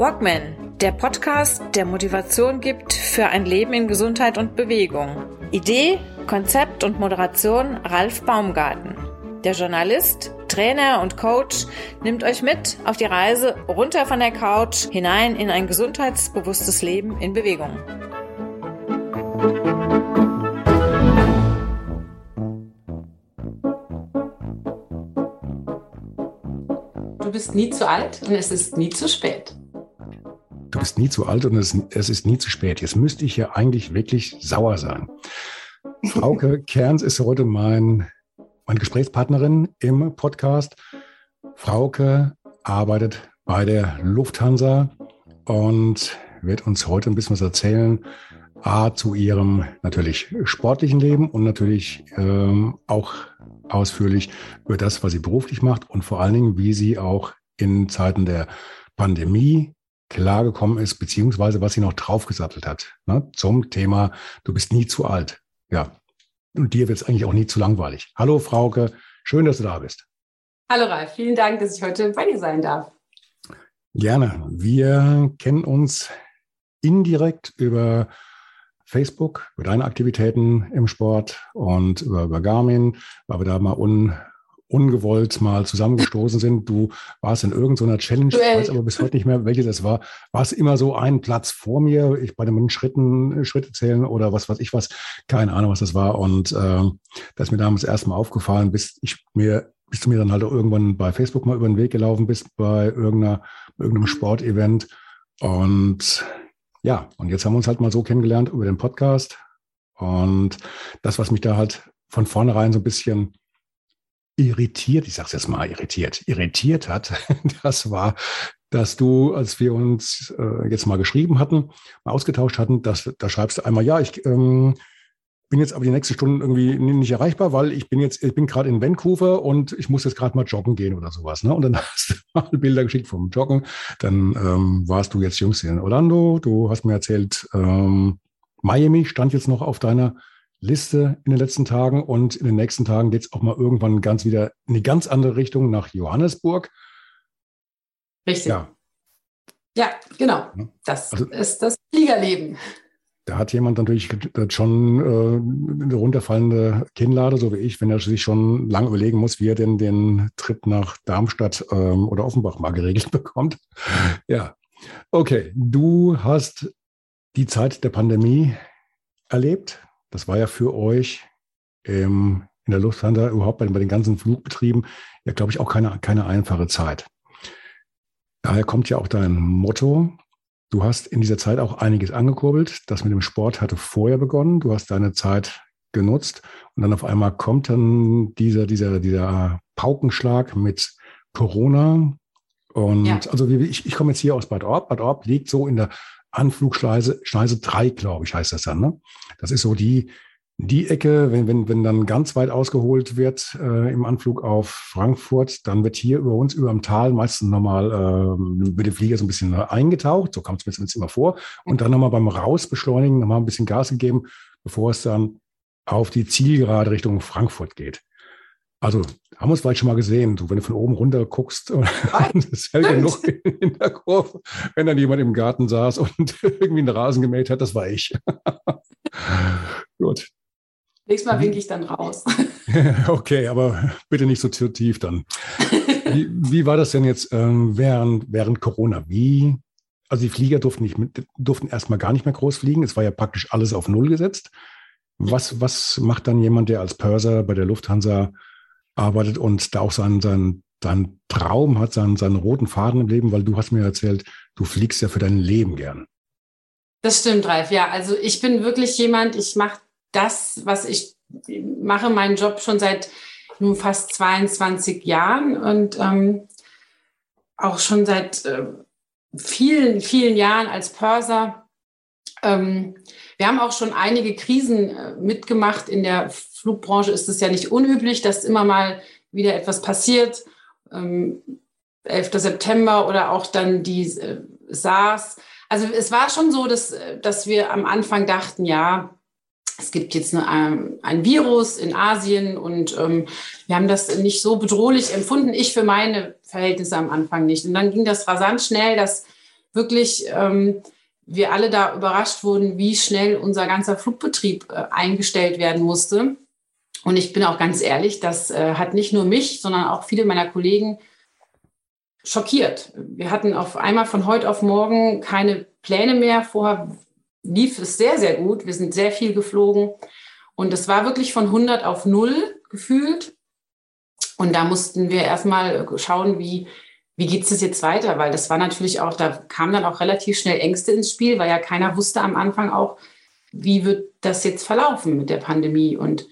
Walkman, der Podcast, der Motivation gibt für ein Leben in Gesundheit und Bewegung. Idee, Konzept und Moderation Ralf Baumgarten. Der Journalist, Trainer und Coach nimmt euch mit auf die Reise runter von der Couch hinein in ein gesundheitsbewusstes Leben in Bewegung. Du bist nie zu alt und es ist nie zu spät bist nie zu alt und es, es ist nie zu spät. Jetzt müsste ich ja eigentlich wirklich sauer sein. Frauke Kerns ist heute mein, meine Gesprächspartnerin im Podcast. Frauke arbeitet bei der Lufthansa und wird uns heute ein bisschen was erzählen. A, zu ihrem natürlich sportlichen Leben und natürlich ähm, auch ausführlich über das, was sie beruflich macht und vor allen Dingen, wie sie auch in Zeiten der Pandemie klargekommen ist, beziehungsweise was sie noch draufgesattelt hat ne, zum Thema, du bist nie zu alt. Ja, und dir wird es eigentlich auch nie zu langweilig. Hallo Frauke, schön, dass du da bist. Hallo Ralf, vielen Dank, dass ich heute bei dir sein darf. Gerne. Wir kennen uns indirekt über Facebook, über deine Aktivitäten im Sport und über, über Garmin, weil wir da mal un, ungewollt mal zusammengestoßen sind. Du warst in irgendeiner Challenge, ich weiß aber bis heute nicht mehr, welche das war. Warst immer so einen Platz vor mir, ich bei den Schritten, Schritte zählen oder was weiß ich was, keine Ahnung, was das war. Und äh, das ist mir damals erstmal aufgefallen, bis ich mir, bis du mir dann halt auch irgendwann bei Facebook mal über den Weg gelaufen bist, bei irgendeiner, irgendeinem Sportevent. Und ja, und jetzt haben wir uns halt mal so kennengelernt über den Podcast. Und das, was mich da halt von vornherein so ein bisschen irritiert, ich sage es jetzt mal irritiert, irritiert hat, das war, dass du, als wir uns äh, jetzt mal geschrieben hatten, mal ausgetauscht hatten, dass da schreibst du einmal, ja, ich ähm, bin jetzt aber die nächste Stunde irgendwie nicht erreichbar, weil ich bin jetzt, ich bin gerade in Vancouver und ich muss jetzt gerade mal joggen gehen oder sowas. Ne? Und dann hast du mal Bilder geschickt vom Joggen. Dann ähm, warst du jetzt jüngst in Orlando. Du hast mir erzählt, ähm, Miami stand jetzt noch auf deiner Liste in den letzten Tagen und in den nächsten Tagen geht es auch mal irgendwann ganz wieder in eine ganz andere Richtung nach Johannesburg. Richtig. Ja, ja genau. Das also, ist das Fliegerleben. Da hat jemand natürlich schon äh, eine runterfallende Kinnlade, so wie ich, wenn er sich schon lange überlegen muss, wie er denn den Trip nach Darmstadt ähm, oder Offenbach mal geregelt bekommt. Ja, okay. Du hast die Zeit der Pandemie erlebt. Das war ja für euch ähm, in der Lufthansa überhaupt bei, bei den ganzen Flugbetrieben ja, glaube ich, auch keine, keine einfache Zeit. Daher kommt ja auch dein Motto. Du hast in dieser Zeit auch einiges angekurbelt. Das mit dem Sport hatte vorher begonnen. Du hast deine Zeit genutzt und dann auf einmal kommt dann dieser, dieser, dieser Paukenschlag mit Corona. Und ja. also ich, ich komme jetzt hier aus Bad Orb. Bad Orb liegt so in der Anflugschneise, Schneise 3, glaube ich, heißt das dann. Ne? Das ist so die, die Ecke, wenn, wenn, wenn dann ganz weit ausgeholt wird äh, im Anflug auf Frankfurt, dann wird hier über uns, über dem Tal, meistens nochmal äh, mit dem Flieger so ein bisschen eingetaucht, so kommt es mir immer vor, und dann nochmal beim Rausbeschleunigen nochmal ein bisschen Gas gegeben, bevor es dann auf die Zielgerade Richtung Frankfurt geht. Also haben wir es vielleicht schon mal gesehen, so, wenn du von oben runter guckst, das hält genug in der Kurve, wenn dann jemand im Garten saß und irgendwie einen Rasen gemäht hat, das war ich. Gut. Nächstes Mal winke ich dann raus. okay, aber bitte nicht so tief dann. Wie, wie war das denn jetzt ähm, während, während Corona? Wie, also die Flieger durften, nicht mit, durften erstmal gar nicht mehr groß fliegen. Es war ja praktisch alles auf Null gesetzt. Was, was macht dann jemand, der als Purser bei der Lufthansa arbeitet und da auch seinen, seinen, seinen Traum hat, seinen, seinen roten Faden im Leben, weil du hast mir erzählt, du fliegst ja für dein Leben gern. Das stimmt, Ralf. Ja, also ich bin wirklich jemand, ich mache das, was ich mache, meinen Job schon seit nun fast 22 Jahren und ähm, auch schon seit äh, vielen, vielen Jahren als Pörser. Ähm, wir haben auch schon einige Krisen äh, mitgemacht. In der Flugbranche ist es ja nicht unüblich, dass immer mal wieder etwas passiert. Ähm, 11. September oder auch dann die äh, SARS. Also es war schon so, dass, dass wir am Anfang dachten, ja, es gibt jetzt eine, ein Virus in Asien und ähm, wir haben das nicht so bedrohlich empfunden. Ich für meine Verhältnisse am Anfang nicht. Und dann ging das rasant schnell, dass wirklich ähm, wir alle da überrascht wurden, wie schnell unser ganzer Flugbetrieb äh, eingestellt werden musste. Und ich bin auch ganz ehrlich, das äh, hat nicht nur mich, sondern auch viele meiner Kollegen schockiert. Wir hatten auf einmal von heute auf morgen keine Pläne mehr. Vorher lief es sehr, sehr gut. Wir sind sehr viel geflogen. Und es war wirklich von 100 auf 0 gefühlt. Und da mussten wir erstmal schauen, wie, wie geht es jetzt weiter? Weil das war natürlich auch, da kamen dann auch relativ schnell Ängste ins Spiel, weil ja keiner wusste am Anfang auch, wie wird das jetzt verlaufen mit der Pandemie. Und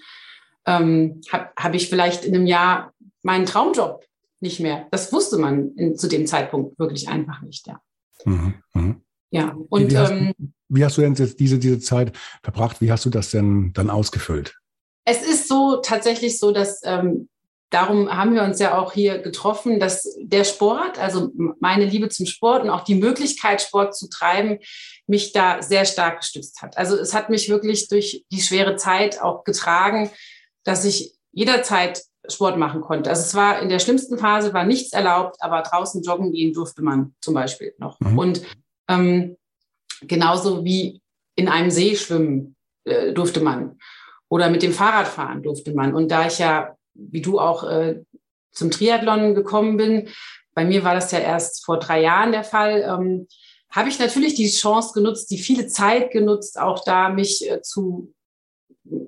ähm, habe hab ich vielleicht in einem Jahr meinen Traumjob nicht mehr. Das wusste man in, zu dem Zeitpunkt wirklich einfach nicht, ja. Mhm, mh. Ja, und wie hast, ähm, wie hast, du denn jetzt diese, diese Zeit verbracht? Wie hast du das denn dann ausgefüllt? Es ist so tatsächlich so, dass ähm, darum haben wir uns ja auch hier getroffen, dass der Sport, also meine Liebe zum Sport und auch die Möglichkeit, Sport zu treiben, mich da sehr stark gestützt hat. Also es hat mich wirklich durch die schwere Zeit auch getragen, dass ich jederzeit Sport machen konnte. Also es war in der schlimmsten Phase war nichts erlaubt, aber draußen joggen gehen durfte man zum Beispiel noch. Mhm. Und ähm, genauso wie in einem See schwimmen äh, durfte man oder mit dem Fahrrad fahren durfte man. Und da ich ja, wie du auch äh, zum Triathlon gekommen bin, bei mir war das ja erst vor drei Jahren der Fall, ähm, habe ich natürlich die Chance genutzt, die viele Zeit genutzt, auch da mich äh, zu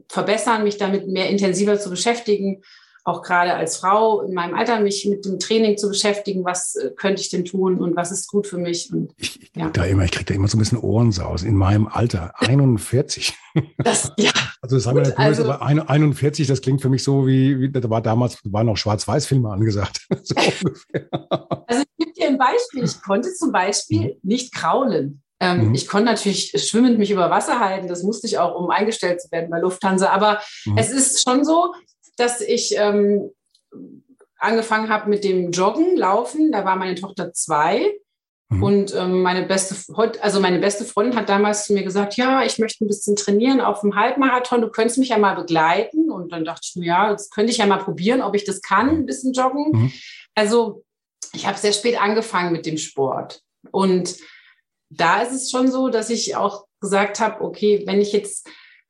verbessern, mich damit mehr intensiver zu beschäftigen, auch gerade als Frau in meinem Alter mich mit dem Training zu beschäftigen, was äh, könnte ich denn tun und was ist gut für mich. Und, ich, ich, ja. da immer, ich kriege da immer so ein bisschen Ohrensaus in meinem Alter, 41. Das, ja. Also das haben wir also, aber 41, das klingt für mich so wie, wie da war damals, waren noch Schwarz-Weiß-Filme angesagt. so also ich gebe dir ein Beispiel. Ich konnte zum Beispiel mhm. nicht kraulen. Ähm, mhm. Ich konnte natürlich schwimmend mich über Wasser halten. Das musste ich auch, um eingestellt zu werden bei Lufthansa. Aber mhm. es ist schon so, dass ich ähm, angefangen habe mit dem Joggen, Laufen. Da war meine Tochter zwei. Mhm. Und ähm, meine beste, also meine beste Freundin hat damals zu mir gesagt, ja, ich möchte ein bisschen trainieren auf dem Halbmarathon. Du könntest mich ja mal begleiten. Und dann dachte ich mir, ja, das könnte ich ja mal probieren, ob ich das kann, ein bisschen joggen. Mhm. Also ich habe sehr spät angefangen mit dem Sport. Und da ist es schon so, dass ich auch gesagt habe, okay, wenn ich jetzt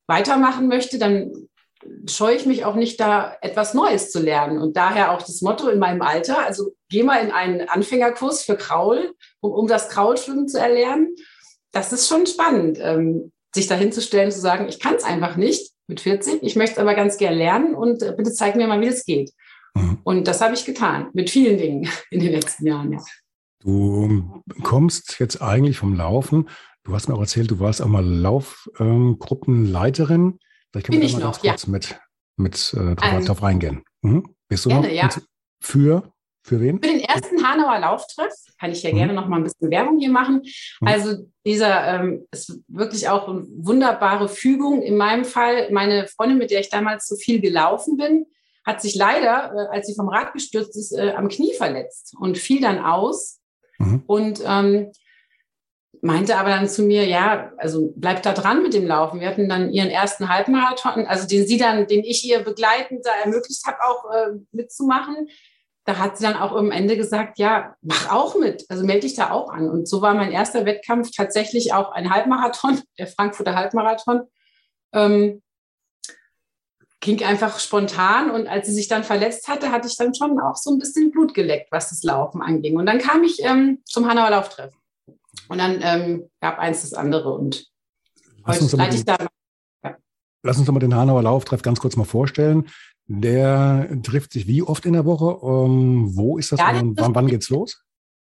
weitermachen möchte, dann scheue ich mich auch nicht, da etwas Neues zu lernen. Und daher auch das Motto in meinem Alter, also geh mal in einen Anfängerkurs für Kraul, um, um das Kraulschwimmen zu erlernen. Das ist schon spannend, ähm, sich dahin zu stellen, zu sagen, ich kann es einfach nicht mit 40, ich möchte es aber ganz gern lernen und äh, bitte zeig mir mal, wie das geht. Mhm. Und das habe ich getan, mit vielen Dingen in den letzten Jahren. Ja. Du kommst jetzt eigentlich vom Laufen. Du hast mir auch erzählt, du warst auch mal Laufgruppenleiterin. Ähm, Vielleicht können Bin wir da mal noch, ganz kurz ja. mit, mit äh, drauf, ähm, drauf reingehen. Mhm. Bist du gerne, noch? Ja. Für, für wen? Für den ersten Hanauer Lauftreff kann ich ja mhm. gerne noch mal ein bisschen Werbung hier machen. Mhm. Also dieser ähm, ist wirklich auch eine wunderbare Fügung. In meinem Fall, meine Freundin, mit der ich damals so viel gelaufen bin, hat sich leider, äh, als sie vom Rad gestürzt ist, äh, am Knie verletzt und fiel dann aus. Mhm. Und ähm, meinte aber dann zu mir, ja, also bleib da dran mit dem Laufen. Wir hatten dann ihren ersten Halbmarathon, also den sie dann, den ich ihr begleitend da ermöglicht habe, auch äh, mitzumachen. Da hat sie dann auch am Ende gesagt, ja, mach auch mit, also melde dich da auch an. Und so war mein erster Wettkampf tatsächlich auch ein Halbmarathon, der Frankfurter Halbmarathon. Ähm, ging einfach spontan und als sie sich dann verletzt hatte, hatte ich dann schon auch so ein bisschen Blut geleckt, was das Laufen anging. Und dann kam ich ähm, zum Hanauer Lauftreffen. Und dann ähm, gab eins das andere und lass heute leite ich da. Ja. Lass uns doch mal den Hanauer Lauftreff ganz kurz mal vorstellen. Der trifft sich wie oft in der Woche? Um, ähm, wo ist das ja, und wann, wann geht's los?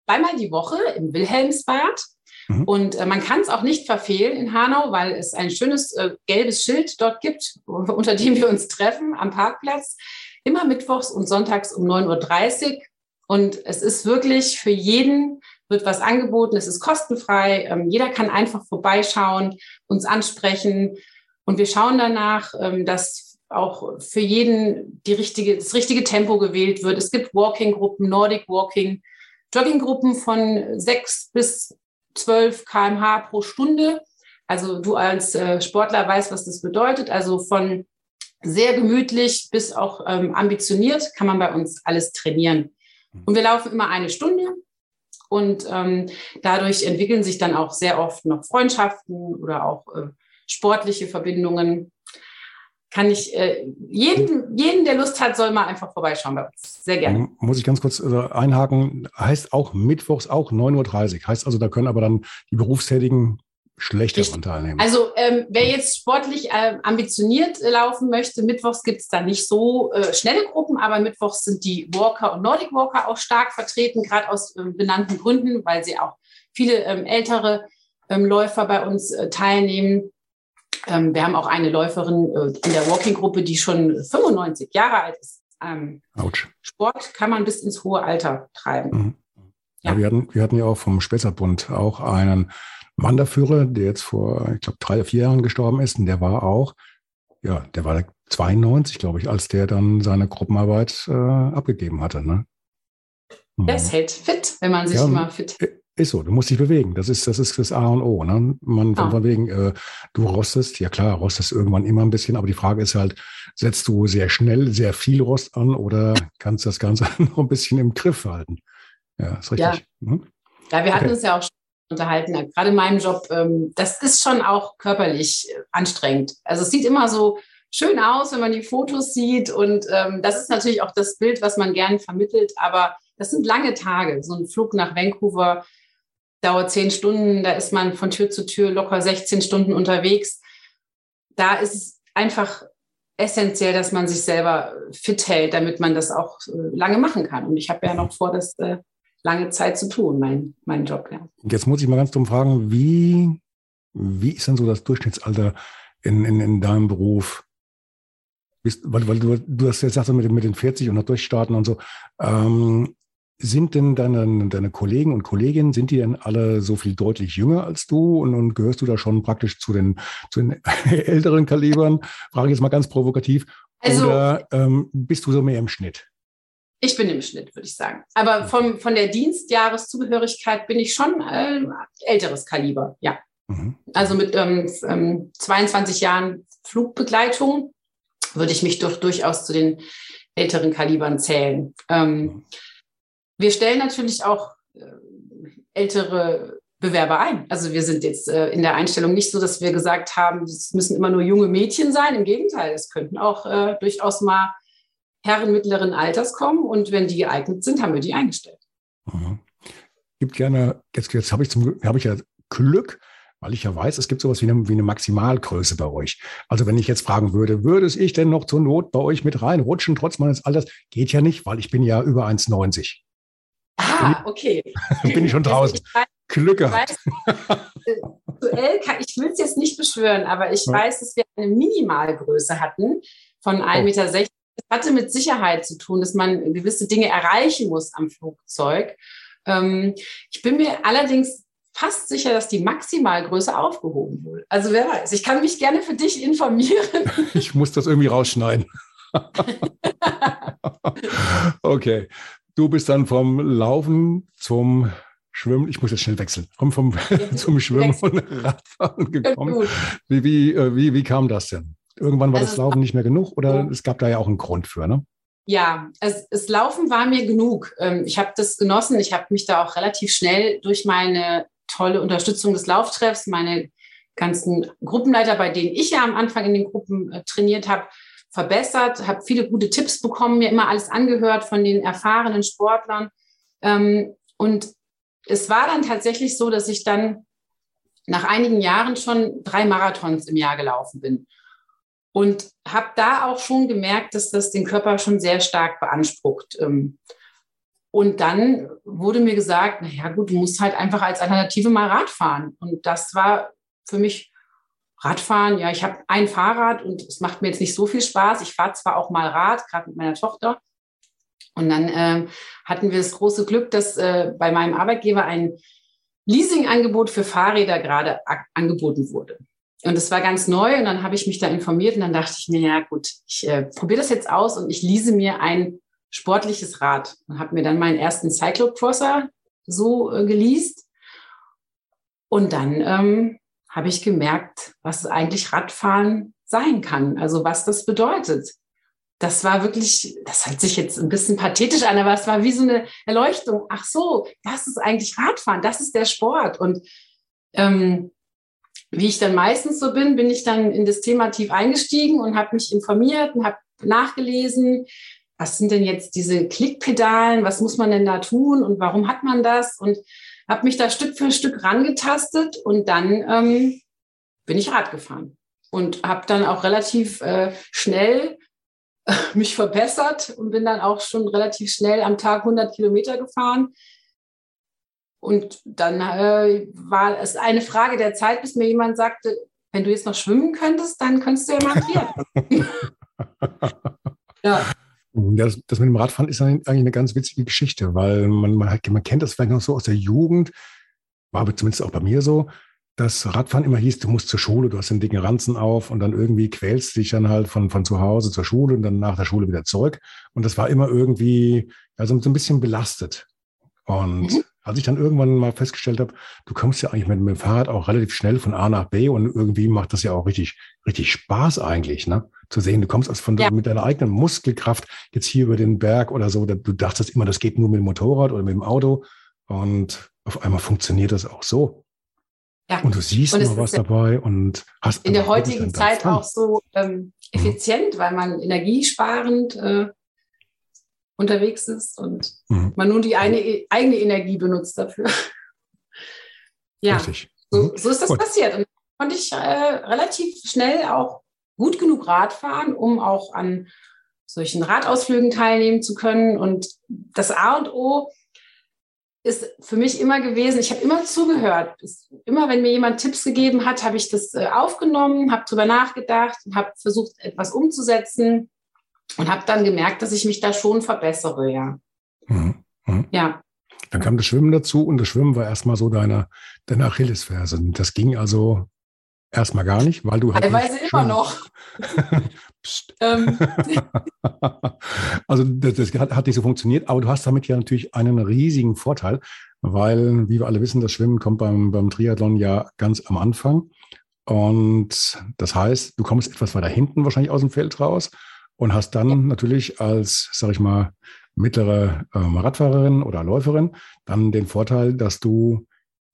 Zweimal die Woche im Wilhelmsbad. Mhm. Und äh, man kann es auch nicht verfehlen in Hanau, weil es ein schönes äh, gelbes Schild dort gibt, unter dem wir uns treffen am Parkplatz. Immer mittwochs und sonntags um 9.30 Uhr. Und es ist wirklich für jeden wird was angeboten, es ist kostenfrei, ähm, jeder kann einfach vorbeischauen, uns ansprechen und wir schauen danach, ähm, dass auch für jeden die richtige, das richtige Tempo gewählt wird. Es gibt Walking-Gruppen, Nordic Walking, Jogging-Gruppen von sechs bis zwölf kmh pro Stunde. Also du als äh, Sportler weißt, was das bedeutet. Also von sehr gemütlich bis auch ähm, ambitioniert kann man bei uns alles trainieren. Und wir laufen immer eine Stunde Und ähm, dadurch entwickeln sich dann auch sehr oft noch Freundschaften oder auch äh, sportliche Verbindungen. Kann ich äh, jeden, jeden, der Lust hat, soll mal einfach vorbeischauen bei uns. Sehr gerne. Muss ich ganz kurz äh, einhaken. Heißt auch mittwochs auch 9.30 Uhr. Heißt also, da können aber dann die Berufstätigen schlechter daran teilnehmen. Also ähm, wer jetzt sportlich äh, ambitioniert äh, laufen möchte, mittwochs gibt es da nicht so äh, schnelle Gruppen, aber mittwochs sind die Walker und Nordic Walker auch stark vertreten, gerade aus benannten Gründen, weil sie auch viele ähm, ältere ähm, Läufer bei uns teilnehmen. Ähm, wir haben auch eine Läuferin äh, in der Walking-Gruppe, die schon 95 Jahre alt ist. Ähm, Sport kann man bis ins hohe Alter treiben. Mhm. Ja. ja, wir, hatten, wir hatten ja auch vom Spätzerbund auch einen Wanderführer, der jetzt vor, ich glaube, drei oder vier Jahren gestorben ist. Und der war auch, ja, der war 92, glaube ich, als der dann seine Gruppenarbeit äh, abgegeben hatte. Ne? Mhm. Der ist hält fit, wenn man sich ja, immer fit. Ist so, du musst dich bewegen. Das ist das, ist das A und O. Ne? Man von, oh. von wegen, äh, du rostest, ja klar, rostest irgendwann immer ein bisschen, aber die Frage ist halt, setzt du sehr schnell sehr viel Rost an oder kannst du das Ganze noch ein bisschen im Griff halten? Ja, ist richtig. Ja, mhm. ja wir hatten okay. uns ja auch unterhalten, gerade in meinem Job, ähm, das ist schon auch körperlich äh, anstrengend. Also es sieht immer so schön aus, wenn man die Fotos sieht und ähm, das ist natürlich auch das Bild, was man gern vermittelt, aber das sind lange Tage. So ein Flug nach Vancouver dauert zehn Stunden, da ist man von Tür zu Tür locker 16 Stunden unterwegs. Da ist es einfach essentiell, dass man sich selber fit hält, damit man das auch äh, lange machen kann. Und ich habe ja noch vor, das äh, lange Zeit zu tun, mein, mein Job. Ja. Jetzt muss ich mal ganz dumm fragen, wie, wie ist denn so das Durchschnittsalter in, in, in deinem Beruf? Bist, weil, weil du, du hast jetzt gesagt, mit, mit den 40 und noch durchstarten und so. Ähm, sind denn deine, deine Kollegen und Kolleginnen, sind die denn alle so viel deutlich jünger als du und, und gehörst du da schon praktisch zu den, zu den älteren Kalibern? Frage ich jetzt mal ganz provokativ. Also, Oder ähm, bist du so mehr im Schnitt? Ich bin im Schnitt, würde ich sagen. Aber vom, von der Dienstjahreszugehörigkeit bin ich schon äh, älteres Kaliber, ja. Mhm. Also mit ähm, 22 ähm, Jahren Flugbegleitung würde ich mich doch durchaus zu den älteren Kalibern zählen. Ähm, mhm. Wir stellen natürlich auch äh, ältere Bewerber ein. Also wir sind jetzt äh, in der Einstellung nicht so, dass wir gesagt haben, es müssen immer nur junge Mädchen sein. Im Gegenteil, es könnten auch äh, durchaus mal Herren mittleren Alters kommen und wenn die geeignet sind, haben wir die eingestellt. Mhm. Gibt gerne, jetzt, jetzt habe ich, zum, ich ja Glück, weil ich ja weiß, es gibt sowas wie eine, wie eine Maximalgröße bei euch. Also wenn ich jetzt fragen würde, würde ich denn noch zur Not bei euch mit reinrutschen, trotz meines Alters? Geht ja nicht, weil ich bin ja über 1,90. Ah, okay. bin ich schon draußen. Ich weiß, Glück gehabt. Aktuell kann, ich will es jetzt nicht beschwören, aber ich ja. weiß, dass wir eine Minimalgröße hatten von 1,60 oh. Meter es hatte mit Sicherheit zu tun, dass man gewisse Dinge erreichen muss am Flugzeug. Ähm, ich bin mir allerdings fast sicher, dass die Maximalgröße aufgehoben wurde. Also wer weiß, ich kann mich gerne für dich informieren. Ich muss das irgendwie rausschneiden. okay. Du bist dann vom Laufen zum Schwimmen, ich muss jetzt schnell wechseln, vom, vom zum Schwimmen und Radfahren gekommen. Wie, wie, äh, wie, wie kam das denn? Irgendwann war also das Laufen nicht mehr genug oder es gab da ja auch einen Grund für, ne? Ja, es, das Laufen war mir genug. Ähm, ich habe das genossen. Ich habe mich da auch relativ schnell durch meine tolle Unterstützung des Lauftreffs, meine ganzen Gruppenleiter, bei denen ich ja am Anfang in den Gruppen äh, trainiert habe, verbessert, habe viele gute Tipps bekommen, mir immer alles angehört von den erfahrenen Sportlern. Ähm, und es war dann tatsächlich so, dass ich dann nach einigen Jahren schon drei Marathons im Jahr gelaufen bin. Und habe da auch schon gemerkt, dass das den Körper schon sehr stark beansprucht. Ähm. Und dann wurde mir gesagt, na ja, gut, du musst halt einfach als Alternative mal Rad fahren. Und das war für mich Radfahren. Ja, ich habe ein Fahrrad und es macht mir jetzt nicht so viel Spaß. Ich fahre zwar auch mal Rad, gerade mit meiner Tochter. Und dann äh, hatten wir das große Glück, dass äh, bei meinem Arbeitgeber ein Leasingangebot für Fahrräder gerade angeboten wurde. Und es war ganz neu und dann habe ich mich da informiert und dann dachte ich mir, ja gut, ich äh, probiere das jetzt aus und ich lease mir ein sportliches Rad und habe mir dann meinen ersten Cyclocrosser so äh, geleast. Und dann ähm, habe ich gemerkt, was eigentlich Radfahren sein kann, also was das bedeutet. das war wirklich, das hört sich jetzt ein bisschen pathetisch an, aber es war wie so eine Erleuchtung. Ach so, das ist eigentlich Radfahren, das ist der Sport. Und ähm, wie ich dann meistens so bin, bin ich dann in das Thema tief eingestiegen und habe mich informiert und habe nachgelesen, was sind denn jetzt diese Klickpedalen, was muss man denn da tun und warum hat man das? Und habe mich da Stück für Stück rangetastet und dann ähm, bin ich Rad gefahren und habe dann auch relativ äh, schnell äh, mich verbessert und bin dann auch schon relativ schnell am Tag 100 Kilometer gefahren. Und dann äh, war es eine Frage der Zeit, bis mir jemand sagte, wenn du jetzt noch schwimmen könntest, dann könntest du ja mal Triathlon. ja. Das, das, mit dem Radfahren ist eigentlich eine ganz witzige Geschichte, weil man, man, man kennt das vielleicht noch so aus der Jugend, war aber zumindest auch bei mir so, dass Radfahren immer hieß, du musst zur Schule, du hast den dicken Ranzen auf und dann irgendwie quälst dich dann halt von, von zu Hause zur Schule und dann nach der Schule wieder zurück. Und das war immer irgendwie also so ein bisschen belastet. Und mhm. als ich dann irgendwann mal festgestellt habe, du kommst ja eigentlich mit, mit dem Fahrrad auch relativ schnell von A nach B und irgendwie macht das ja auch richtig, richtig Spaß eigentlich, ne? Zu sehen, du kommst also von ja. mit deiner eigenen Muskelkraft jetzt hier über den Berg oder so. Du dachtest immer, das geht nur mit dem Motorrad oder mit dem Auto. Und auf einmal funktioniert das auch so. Ja. Und du siehst und mal was dabei und hast in der heutigen Zeit auch so ähm, mhm. effizient, mhm. weil man energiesparend äh, unterwegs ist und mhm. man nun die eine, eigene Energie benutzt dafür. ja, Richtig. So, mhm. so, ist das Gut. passiert. Und konnte ich äh, relativ schnell auch gut genug Rad fahren, um auch an solchen Radausflügen teilnehmen zu können. Und das A und O ist für mich immer gewesen, ich habe immer zugehört. Immer wenn mir jemand Tipps gegeben hat, habe ich das äh, aufgenommen, habe darüber nachgedacht, habe versucht, etwas umzusetzen und habe dann gemerkt, dass ich mich da schon verbessere, ja. Mhm. Mhm. Ja. Dann kam das Schwimmen dazu und das Schwimmen war erstmal so deine, deine Achillesferse. Das ging also erstmal gar nicht, weil du halt. Teilweise immer noch. Ähm. also das, das hat, hat, nicht so funktioniert, aber du hast damit ja natürlich einen riesigen Vorteil, weil, wie wir alle wissen, das Schwimmen kommt beim, beim Triathlon ja ganz am Anfang. Und das heißt, du kommst etwas weiter hinten wahrscheinlich aus dem Feld raus und hast dann ja. natürlich als, sag ich mal, mittlere ähm, Radfahrerin oder Läuferin dann den Vorteil, dass du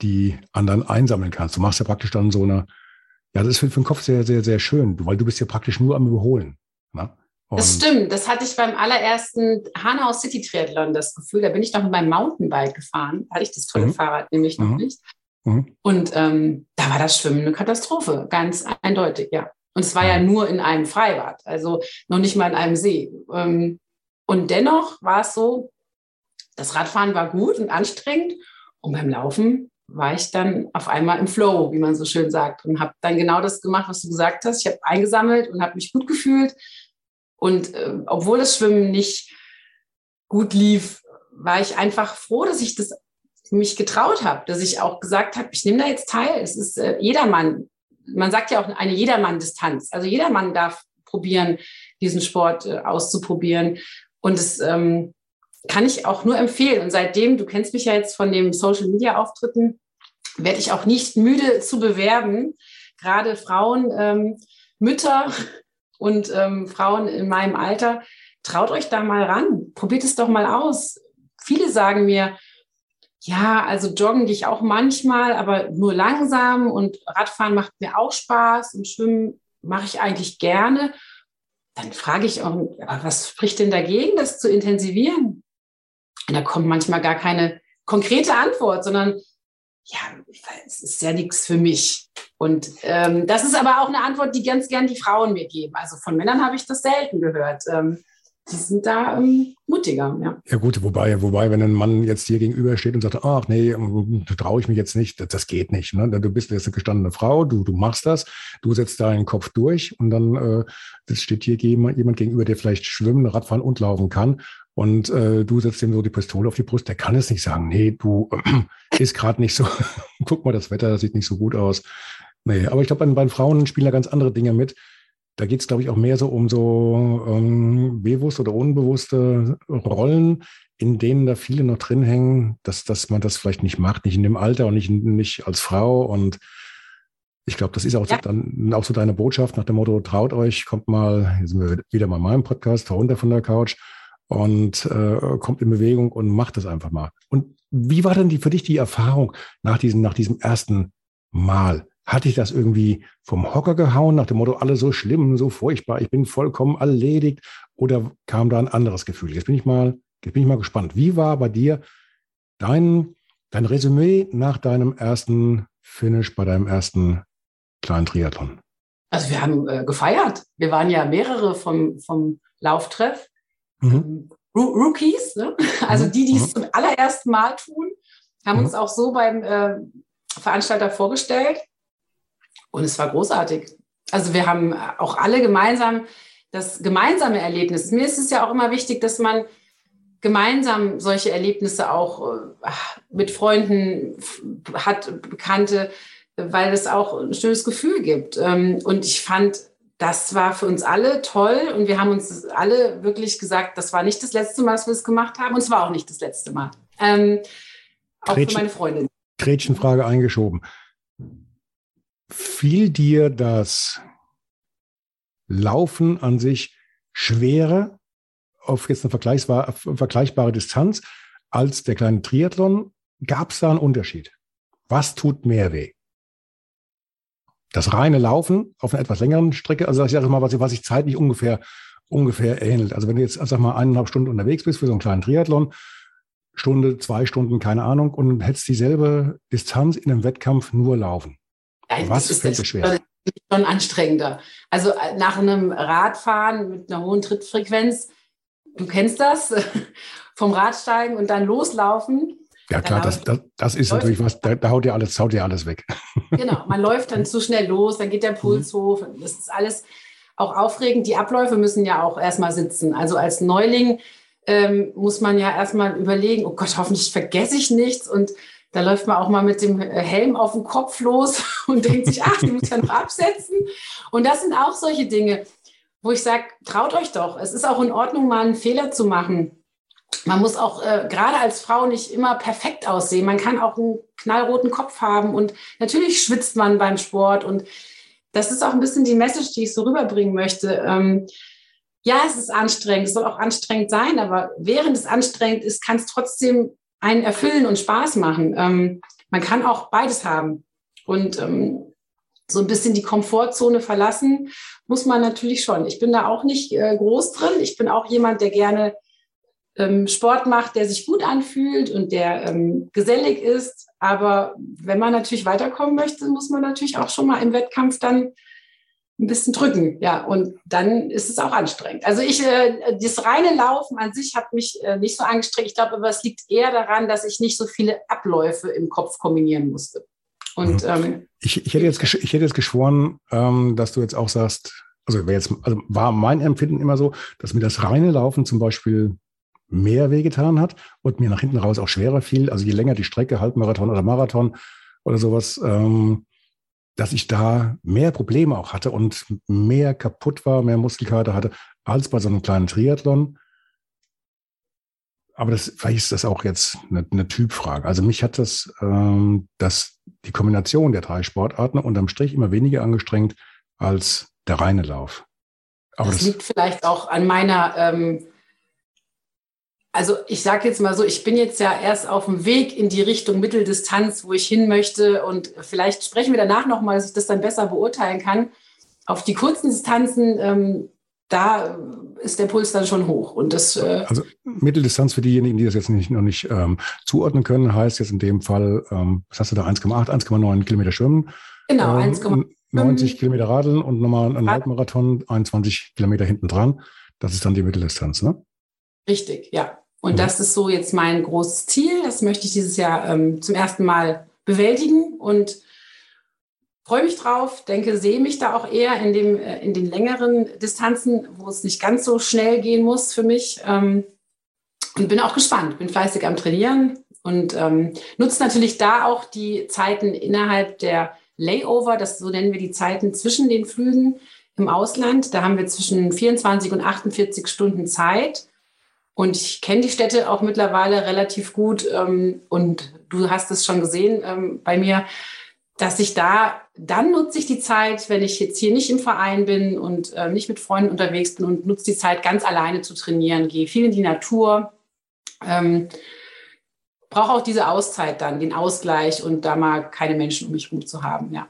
die anderen einsammeln kannst. Du machst ja praktisch dann so eine, ja, das ist für, für den Kopf sehr, sehr, sehr schön, weil du bist ja praktisch nur am Überholen. Ne? das stimmt. Das hatte ich beim allerersten Hanau City Triathlon das Gefühl. Da bin ich noch mit meinem Mountainbike gefahren. Da hatte ich das tolle mhm. Fahrrad nämlich noch mhm. nicht. Mhm. Und ähm, da war das Schwimmen eine Katastrophe, ganz eindeutig, ja. Und es war ja nur in einem Freibad, also noch nicht mal in einem See. Ähm, und dennoch war es so, das Radfahren war gut und anstrengend. Und beim Laufen war ich dann auf einmal im Flow, wie man so schön sagt, und habe dann genau das gemacht, was du gesagt hast. Ich habe eingesammelt und habe mich gut gefühlt. Und äh, obwohl das Schwimmen nicht gut lief, war ich einfach froh, dass ich das mich getraut habe, dass ich auch gesagt habe, ich nehme da jetzt teil. Es ist äh, jedermann man sagt ja auch eine Jedermann-Distanz. Also jedermann darf probieren, diesen Sport äh, auszuprobieren. Und das ähm, kann ich auch nur empfehlen. Und seitdem, du kennst mich ja jetzt von den Social-Media-Auftritten, werde ich auch nicht müde zu bewerben, gerade Frauen, ähm, Mütter und ähm, Frauen in meinem Alter, traut euch da mal ran, probiert es doch mal aus. Viele sagen mir, ja, also joggen gehe ich auch manchmal, aber nur langsam und Radfahren macht mir auch Spaß und Schwimmen mache ich eigentlich gerne. Dann frage ich auch, was spricht denn dagegen, das zu intensivieren? Und da kommt manchmal gar keine konkrete Antwort, sondern ja, es ist ja nichts für mich. Und ähm, das ist aber auch eine Antwort, die ganz gern die Frauen mir geben. Also von Männern habe ich das selten gehört. Ähm, die sind da ähm, mutiger. Ja. ja gut, wobei, wobei, wenn ein Mann jetzt hier gegenüber steht und sagt, ach nee, traue ich mich jetzt nicht, das, das geht nicht. Ne? Du bist jetzt eine gestandene Frau, du, du machst das, du setzt deinen Kopf durch und dann äh, steht hier jemand gegenüber, der vielleicht schwimmen, Radfahren und laufen kann. Und äh, du setzt ihm so die Pistole auf die Brust, der kann es nicht sagen, nee, du äh, ist gerade nicht so, guck mal, das Wetter das sieht nicht so gut aus. Nee, aber ich glaube, bei, bei Frauen spielen da ganz andere Dinge mit. Da geht es, glaube ich, auch mehr so um so ähm, bewusste oder unbewusste Rollen, in denen da viele noch drin hängen, dass, dass man das vielleicht nicht macht, nicht in dem Alter und nicht, nicht als Frau. Und Ich glaube, das ist auch, ja. so, dann auch so deine Botschaft nach dem Motto, traut euch, kommt mal, jetzt sind wir wieder mal in meinem Podcast, runter von der Couch und äh, kommt in Bewegung und macht das einfach mal. Und wie war denn die, für dich die Erfahrung nach diesem, nach diesem ersten Mal? Hatte ich das irgendwie vom Hocker gehauen, nach dem Motto, alle so schlimm, so furchtbar, ich bin vollkommen erledigt? Oder kam da ein anderes Gefühl? Jetzt bin ich mal, jetzt bin ich mal gespannt. Wie war bei dir dein, dein Resümee nach deinem ersten Finish, bei deinem ersten kleinen Triathlon? Also wir haben äh, gefeiert. Wir waren ja mehrere vom, vom Lauftreff. Mhm. Ähm, Rookies, ne? also mhm. die, die es mhm. zum allerersten Mal tun, haben mhm. uns auch so beim äh, Veranstalter vorgestellt. Und es war großartig. Also wir haben auch alle gemeinsam das gemeinsame Erlebnis. Mir ist es ja auch immer wichtig, dass man gemeinsam solche Erlebnisse auch äh, mit Freunden hat, Bekannte, weil es auch ein schönes Gefühl gibt. Ähm, und ich fand, das war für uns alle toll und wir haben uns alle wirklich gesagt, das war nicht das letzte Mal, dass wir es gemacht haben und es war auch nicht das letzte Mal. Ähm, auch Gretchen, für meine Freundin. Gretchenfrage eingeschoben fiel dir das Laufen an sich schwerer auf jetzt eine vergleichbare, vergleichbare Distanz als der kleine Triathlon? Gab es da einen Unterschied? Was tut mehr weh? Das reine Laufen auf einer etwas längeren Strecke, also ich sage mal, was, was sich zeitlich ungefähr, ungefähr ähnelt. Also wenn du jetzt, sag mal, eineinhalb Stunden unterwegs bist für so einen kleinen Triathlon, Stunde, zwei Stunden, keine Ahnung, und hättest dieselbe Distanz in einem Wettkampf nur laufen. Ja, Was fällt dir schwer? Schon anstrengender. Also äh, nach einem Radfahren mit einer hohen Trittfrequenz, du kennst das, vom Radsteigen und dann loslaufen. Ja klar, das, das, das ist natürlich was, da, da, haut dir alles, haut dir alles weg. Genau, man läuft dann zu schnell los, dann geht der Puls mhm. hoch. Das ist alles auch aufregend. Die Abläufe müssen ja auch erstmal sitzen. Also als Neuling ähm, muss man ja erstmal überlegen, oh Gott, hoffentlich vergesse ich nichts und da läuft man auch mal mit dem äh, Helm auf dem Kopf los und denkt sich, ach, die muss ich ja noch absetzen. Und das sind auch solche Dinge, wo ich sage, traut euch doch. Es ist auch in Ordnung, mal einen Fehler zu machen. Man muss auch äh, gerade als Frau nicht immer perfekt aussehen. Man kann auch einen knallroten Kopf haben und natürlich schwitzt man beim Sport. Und das ist auch ein bisschen die Message, die ich so rüberbringen möchte. Ähm, ja, es ist anstrengend, es soll auch anstrengend sein, aber während es anstrengend ist, kann es trotzdem einen erfüllen und Spaß machen. Ähm, man kann auch beides haben. Und ähm, so ein bisschen die Komfortzone verlassen muss man natürlich schon. Ich bin da auch nicht äh, groß drin. Ich bin auch jemand, der gerne ähm, Sport macht, der sich gut anfühlt und der ähm, gesellig ist. Aber wenn man natürlich weiterkommen möchte, muss man natürlich auch schon mal im Wettkampf dann ein bisschen drücken, ja, und dann ist es auch anstrengend. Also ich, äh, das reine Laufen an sich hat mich äh, nicht so angestrengt. Ich glaube, aber es liegt eher daran, dass ich nicht so viele Abläufe im Kopf kombinieren musste. Und mhm. ähm, ich, ich, hätte jetzt ich hätte jetzt geschworen, ähm, dass du jetzt auch sagst, also, jetzt, also war mein Empfinden immer so, dass mir das reine Laufen zum Beispiel mehr wehgetan hat und mir nach hinten raus auch schwerer fiel. Also je länger die Strecke, Halbmarathon oder Marathon oder sowas, ähm, dass ich da mehr Probleme auch hatte und mehr kaputt war, mehr Muskelkater hatte, als bei so einem kleinen Triathlon. Aber das, vielleicht ist das auch jetzt eine, eine Typfrage. Also mich hat das, ähm, dass die Kombination der drei Sportarten unterm Strich immer weniger angestrengt als der reine Lauf. Aber das, das liegt vielleicht auch an meiner ähm, also ich sage jetzt mal so, ich bin jetzt ja erst auf dem Weg in die Richtung Mitteldistanz, wo ich hin möchte. Und vielleicht sprechen wir danach nochmal, dass ich das dann besser beurteilen kann. Auf die kurzen Distanzen, ähm, da ist der Puls dann schon hoch. Und das, äh also Mitteldistanz für diejenigen, die das jetzt nicht, noch nicht ähm, zuordnen können, heißt jetzt in dem Fall, ähm, was hast du da, 1,8, 1,9 Kilometer schwimmen. Genau, ähm, 1,9. 90 Kilometer Radeln und nochmal ein Halbmarathon, 21 Kilometer hinten dran. Das ist dann die Mitteldistanz, ne? Richtig, ja. Und das ist so jetzt mein großes Ziel. Das möchte ich dieses Jahr ähm, zum ersten Mal bewältigen und freue mich drauf, denke, sehe mich da auch eher in, dem, äh, in den längeren Distanzen, wo es nicht ganz so schnell gehen muss für mich. Ähm, und bin auch gespannt, bin fleißig am Trainieren und ähm, nutze natürlich da auch die Zeiten innerhalb der Layover, das so nennen wir die Zeiten zwischen den Flügen im Ausland. Da haben wir zwischen 24 und 48 Stunden Zeit und ich kenne die Städte auch mittlerweile relativ gut. Ähm, und du hast es schon gesehen ähm, bei mir. dass ich da, dann nutze ich die Zeit, wenn ich jetzt hier nicht im Verein bin und äh, nicht mit Freunden unterwegs bin und nutze die Zeit ganz alleine zu trainieren, gehe viel in die Natur. Ähm, brauche auch diese Auszeit dann, den Ausgleich und da mal keine Menschen um mich herum zu haben, ja.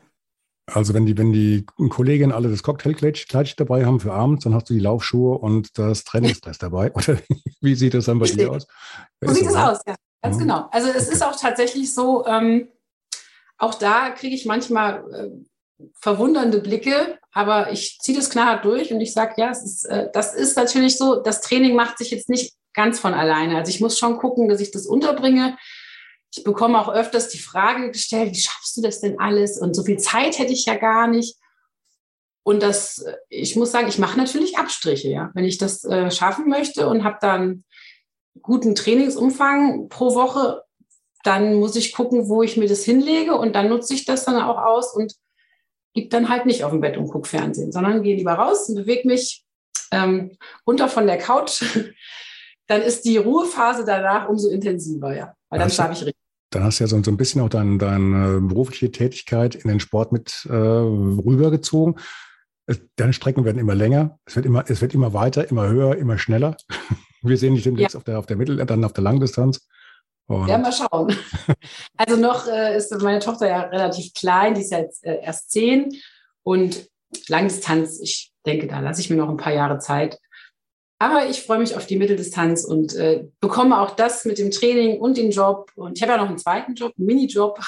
Also wenn die, wenn die Kolleginnen alle das Cocktailkleid dabei haben für abends, dann hast du die Laufschuhe und das Trainingsdress dabei. Oder wie sieht das dann bei dir aus? So sieht es aus, ja. Ganz mhm. genau. Also es okay. ist auch tatsächlich so, ähm, auch da kriege ich manchmal äh, verwundernde Blicke, aber ich ziehe das knallhart durch und ich sage, ja, ist, äh, das ist natürlich so, das Training macht sich jetzt nicht ganz von alleine. Also ich muss schon gucken, dass ich das unterbringe. Ich bekomme auch öfters die Frage gestellt, wie schaffst du das denn alles? Und so viel Zeit hätte ich ja gar nicht. Und das, ich muss sagen, ich mache natürlich Abstriche, ja. Wenn ich das äh, schaffen möchte und habe dann guten Trainingsumfang pro Woche, dann muss ich gucken, wo ich mir das hinlege und dann nutze ich das dann auch aus und liege dann halt nicht auf dem Bett und gucke Fernsehen, sondern gehe lieber raus und bewege mich ähm, runter von der Couch. dann ist die Ruhephase danach umso intensiver, ja, weil dann schlafe ich richtig. Dann hast du ja so, so ein bisschen auch deine, deine berufliche Tätigkeit in den Sport mit äh, rübergezogen. Deine Strecken werden immer länger, es wird immer, es wird immer weiter, immer höher, immer schneller. Wir sehen dich demnächst ja. auf der, auf der Mittel-, dann auf der Langdistanz. Und ja, mal schauen. Also noch äh, ist meine Tochter ja relativ klein, die ist ja jetzt äh, erst zehn. Und Langdistanz, ich denke, da lasse ich mir noch ein paar Jahre Zeit. Aber ich freue mich auf die Mitteldistanz und äh, bekomme auch das mit dem Training und dem Job. Und ich habe ja noch einen zweiten Job, einen Minijob.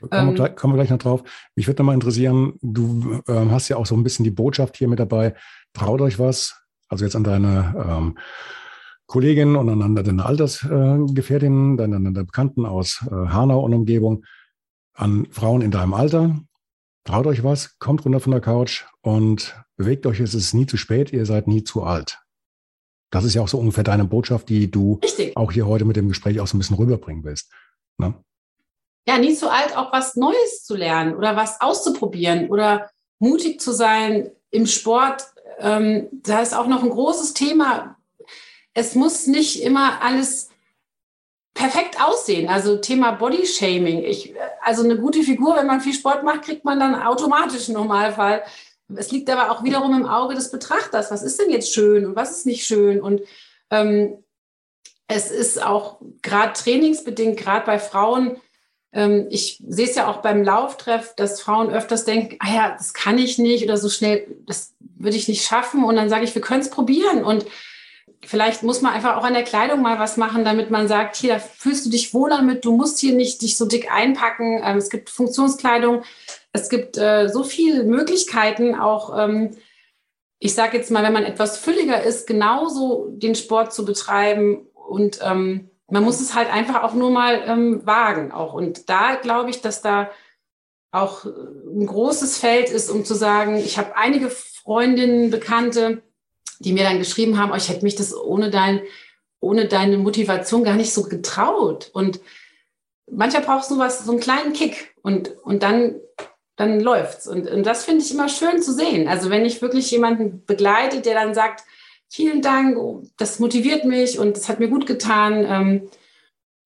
Kommen, ähm, wir gleich, kommen wir gleich noch drauf. Mich würde noch mal interessieren, du ähm, hast ja auch so ein bisschen die Botschaft hier mit dabei. Traut euch was. Also jetzt an deine ähm, Kolleginnen und an deine Altersgefährtinnen, deine, deine Bekannten aus äh, Hanau und Umgebung, an Frauen in deinem Alter. Traut euch was, kommt runter von der Couch und bewegt euch. Es ist nie zu spät, ihr seid nie zu alt. Das ist ja auch so ungefähr deine Botschaft, die du Richtig. auch hier heute mit dem Gespräch auch so ein bisschen rüberbringen willst. Ne? Ja, nie zu alt, auch was Neues zu lernen oder was auszuprobieren oder mutig zu sein im Sport. Ähm, da ist auch noch ein großes Thema, es muss nicht immer alles perfekt aussehen. Also Thema Body Shaming. Ich, also eine gute Figur, wenn man viel Sport macht, kriegt man dann automatisch im Normalfall. Es liegt aber auch wiederum im Auge des Betrachters. Was ist denn jetzt schön und was ist nicht schön? Und ähm, es ist auch gerade trainingsbedingt, gerade bei Frauen, ähm, ich sehe es ja auch beim Lauftreff, dass Frauen öfters denken, ah ja, das kann ich nicht oder so schnell, das würde ich nicht schaffen. Und dann sage ich, wir können es probieren. Und vielleicht muss man einfach auch an der Kleidung mal was machen, damit man sagt, hier, da fühlst du dich wohler mit, du musst hier nicht dich so dick einpacken. Ähm, es gibt Funktionskleidung, es gibt äh, so viele Möglichkeiten, auch, ähm, ich sage jetzt mal, wenn man etwas fülliger ist, genauso den Sport zu betreiben und ähm, man muss es halt einfach auch nur mal ähm, wagen auch. Und da glaube ich, dass da auch ein großes Feld ist, um zu sagen, ich habe einige Freundinnen, Bekannte, die mir dann geschrieben haben, oh, ich hätte mich das ohne, dein, ohne deine Motivation gar nicht so getraut. Und mancher braucht so was, so einen kleinen Kick und, und dann, dann läuft's. Und, und das finde ich immer schön zu sehen. Also wenn ich wirklich jemanden begleite, der dann sagt, vielen Dank, oh, das motiviert mich und das hat mir gut getan, ähm,